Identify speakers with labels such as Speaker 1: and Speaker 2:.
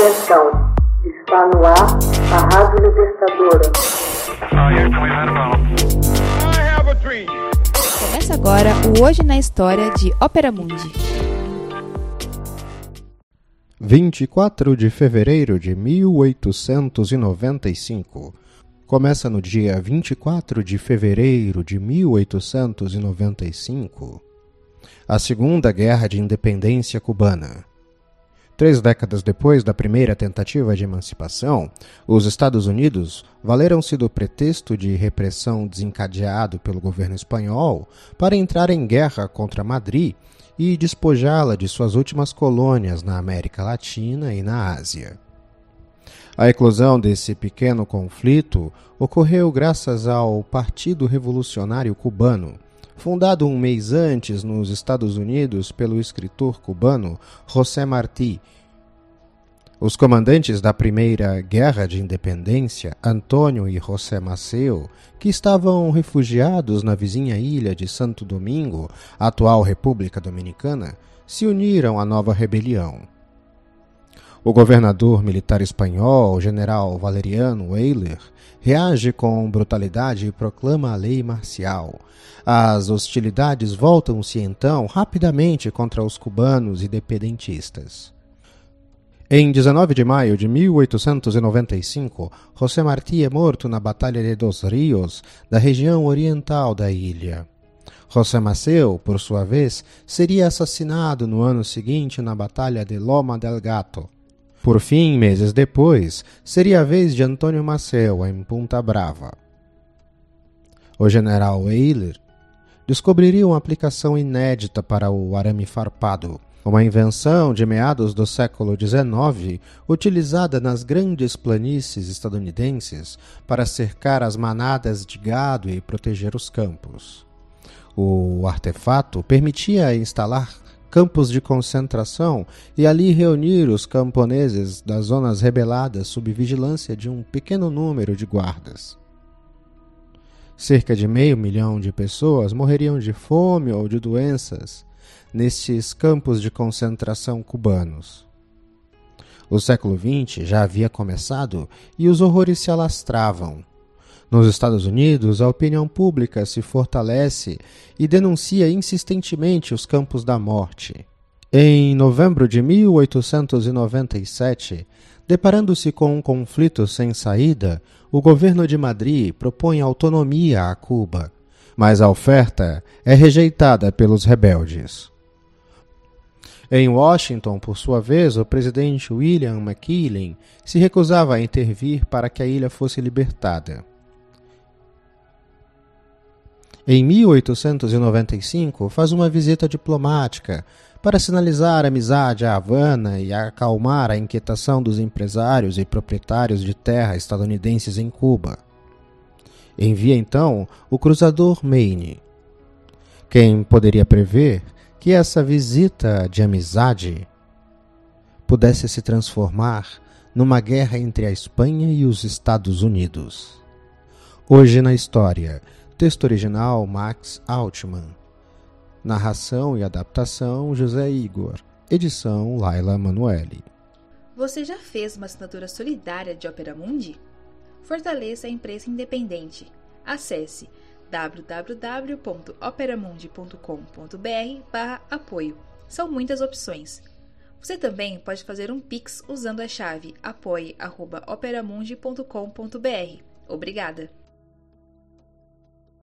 Speaker 1: Atenção, está no ar a Rádio Libertadora.
Speaker 2: Começa agora o Hoje na História de Ópera Mundi.
Speaker 3: 24 de fevereiro de 1895. Começa no dia 24 de fevereiro de 1895 a Segunda Guerra de Independência Cubana. Três décadas depois da primeira tentativa de emancipação, os Estados Unidos valeram-se do pretexto de repressão desencadeado pelo governo espanhol para entrar em guerra contra Madrid e despojá-la de suas últimas colônias na América Latina e na Ásia. A eclosão desse pequeno conflito ocorreu graças ao Partido Revolucionário Cubano, fundado um mês antes nos Estados Unidos pelo escritor cubano José Martí. Os comandantes da Primeira Guerra de Independência, Antônio e José Maceo, que estavam refugiados na vizinha ilha de Santo Domingo, atual República Dominicana, se uniram à nova rebelião. O governador militar espanhol, general Valeriano Weyler, reage com brutalidade e proclama a lei marcial. As hostilidades voltam-se então rapidamente contra os cubanos independentistas. Em 19 de maio de 1895, José Martí é morto na Batalha de Dos Rios, da região oriental da ilha. José Maceu, por sua vez, seria assassinado no ano seguinte na Batalha de Loma del Gato. Por fim, meses depois, seria a vez de Antônio Maceu em Punta Brava. O general Euler descobriria uma aplicação inédita para o arame farpado, uma invenção de meados do século XIX utilizada nas grandes planícies estadunidenses para cercar as manadas de gado e proteger os campos. O artefato permitia instalar campos de concentração e ali reunir os camponeses das zonas rebeladas sob vigilância de um pequeno número de guardas. Cerca de meio milhão de pessoas morreriam de fome ou de doenças nestes campos de concentração cubanos. O século XX já havia começado e os horrores se alastravam. Nos Estados Unidos, a opinião pública se fortalece e denuncia insistentemente os campos da morte. Em novembro de 1897, deparando-se com um conflito sem saída, o governo de Madrid propõe autonomia a Cuba, mas a oferta é rejeitada pelos rebeldes. Em Washington, por sua vez, o presidente William McKinley se recusava a intervir para que a ilha fosse libertada. Em 1895, faz uma visita diplomática para sinalizar amizade à Havana e acalmar a inquietação dos empresários e proprietários de terra estadunidenses em Cuba. Envia então o cruzador Maine. Quem poderia prever que essa visita de amizade pudesse se transformar numa guerra entre a Espanha e os Estados Unidos? Hoje na história Texto original Max Altman. Narração e adaptação José Igor. Edição Laila Manuelle.
Speaker 2: Você já fez uma assinatura solidária de Opera Mundi? Fortaleça a imprensa independente. Acesse www.operamundi.com.br/apoio. São muitas opções. Você também pode fazer um Pix usando a chave apoie.operamundi.com.br. Obrigada!